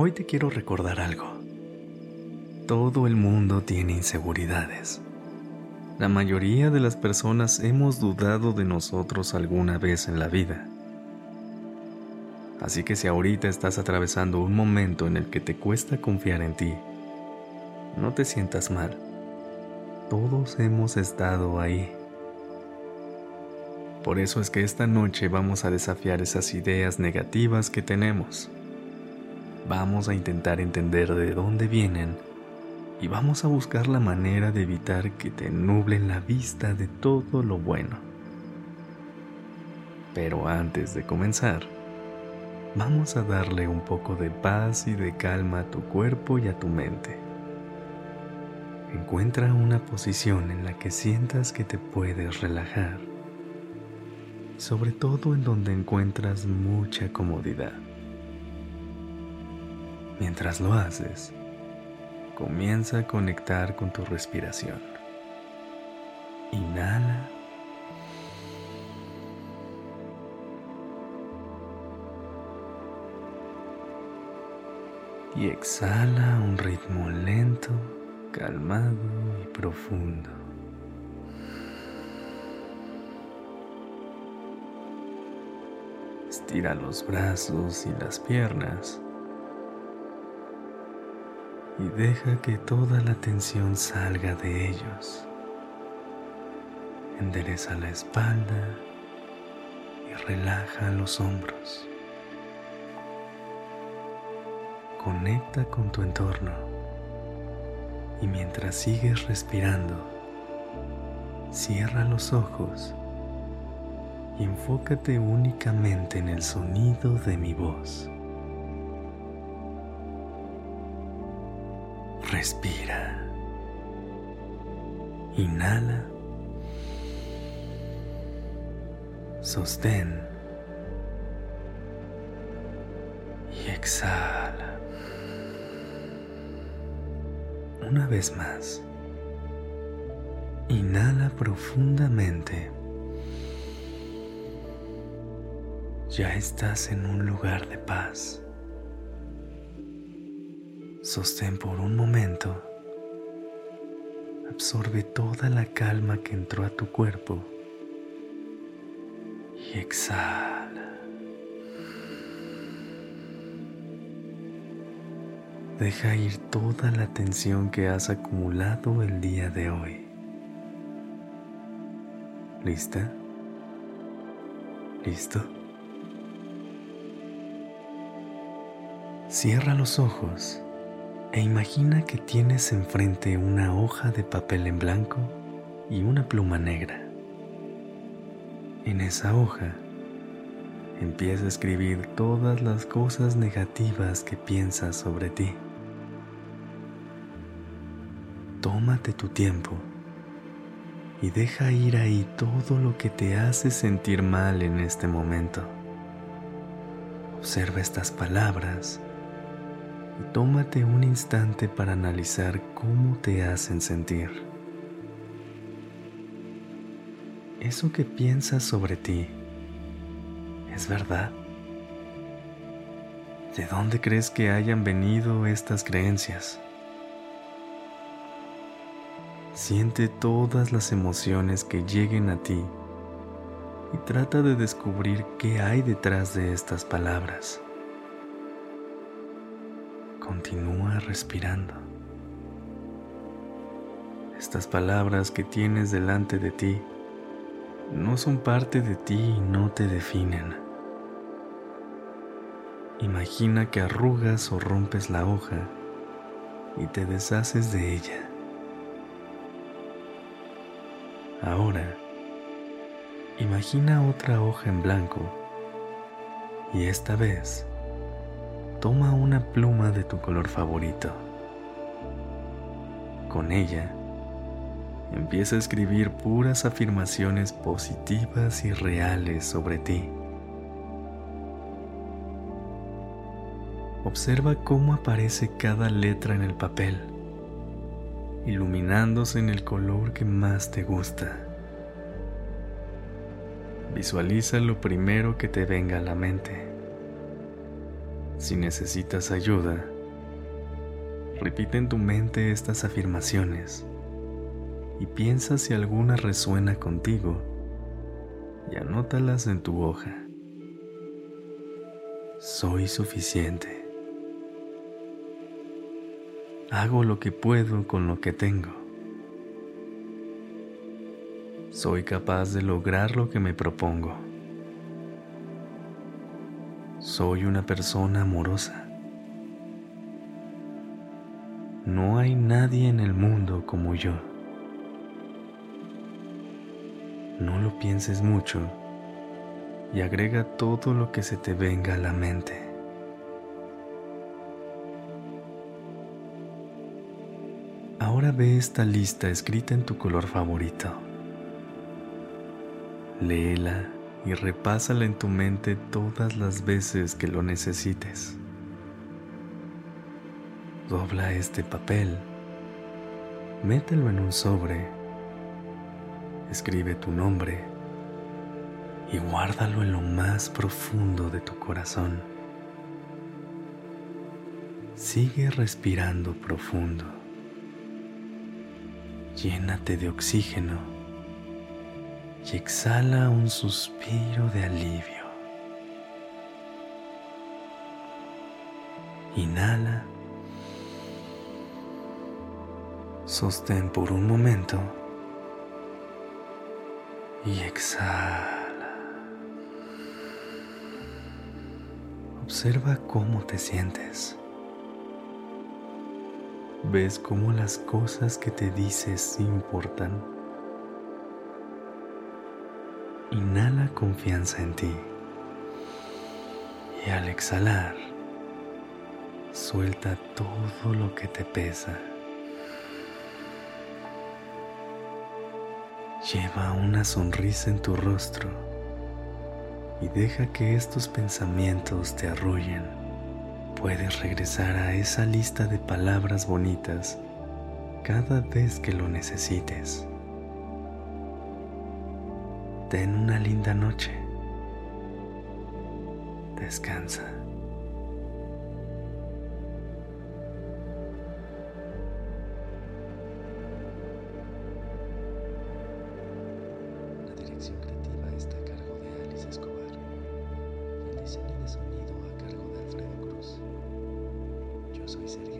Hoy te quiero recordar algo. Todo el mundo tiene inseguridades. La mayoría de las personas hemos dudado de nosotros alguna vez en la vida. Así que si ahorita estás atravesando un momento en el que te cuesta confiar en ti, no te sientas mal. Todos hemos estado ahí. Por eso es que esta noche vamos a desafiar esas ideas negativas que tenemos Vamos a intentar entender de dónde vienen y vamos a buscar la manera de evitar que te nublen la vista de todo lo bueno. Pero antes de comenzar, vamos a darle un poco de paz y de calma a tu cuerpo y a tu mente. Encuentra una posición en la que sientas que te puedes relajar, sobre todo en donde encuentras mucha comodidad. Mientras lo haces, comienza a conectar con tu respiración. Inhala. Y exhala a un ritmo lento, calmado y profundo. Estira los brazos y las piernas y deja que toda la tensión salga de ellos. Endereza la espalda y relaja los hombros. Conecta con tu entorno y mientras sigues respirando, cierra los ojos y enfócate únicamente en el sonido de mi voz. Respira. Inhala. Sostén. Y exhala. Una vez más. Inhala profundamente. Ya estás en un lugar de paz. Sostén por un momento. Absorbe toda la calma que entró a tu cuerpo y exhala. Deja ir toda la tensión que has acumulado el día de hoy. ¿Lista? ¿Listo? Cierra los ojos e imagina que tienes enfrente una hoja de papel en blanco y una pluma negra. En esa hoja empieza a escribir todas las cosas negativas que piensas sobre ti. Tómate tu tiempo y deja ir ahí todo lo que te hace sentir mal en este momento. Observa estas palabras y tómate un instante para analizar cómo te hacen sentir. ¿Eso que piensas sobre ti es verdad? ¿De dónde crees que hayan venido estas creencias? Siente todas las emociones que lleguen a ti y trata de descubrir qué hay detrás de estas palabras. Continúa respirando. Estas palabras que tienes delante de ti no son parte de ti y no te definen. Imagina que arrugas o rompes la hoja y te deshaces de ella. Ahora, imagina otra hoja en blanco y esta vez toma una pluma de tu color favorito. Con ella, empieza a escribir puras afirmaciones positivas y reales sobre ti. Observa cómo aparece cada letra en el papel, iluminándose en el color que más te gusta. Visualiza lo primero que te venga a la mente. Si necesitas ayuda, repite en tu mente estas afirmaciones y piensa si alguna resuena contigo y anótalas en tu hoja. Soy suficiente. Hago lo que puedo con lo que tengo. Soy capaz de lograr lo que me propongo. Soy una persona amorosa. No hay nadie en el mundo como yo. No lo pienses mucho y agrega todo lo que se te venga a la mente. Ahora ve esta lista escrita en tu color favorito. Léela y repásala en tu mente todas las veces que lo necesites. Dobla este papel, mételo en un sobre, escribe tu nombre y guárdalo en lo más profundo de tu corazón. Sigue respirando profundo. Llénate de oxígeno y exhala un suspiro de alivio. Inhala. Sostén por un momento y exhala. Observa cómo te sientes. ¿Ves cómo las cosas que te dices importan? Inhala confianza en ti y al exhalar, suelta todo lo que te pesa. Lleva una sonrisa en tu rostro y deja que estos pensamientos te arrullen puedes regresar a esa lista de palabras bonitas cada vez que lo necesites. Ten una linda noche. Descansa. La dirección creativa está a cargo de Alice Escobar el diseño de sonido a cargo de Alfredo Cruz. Yo soy Sergio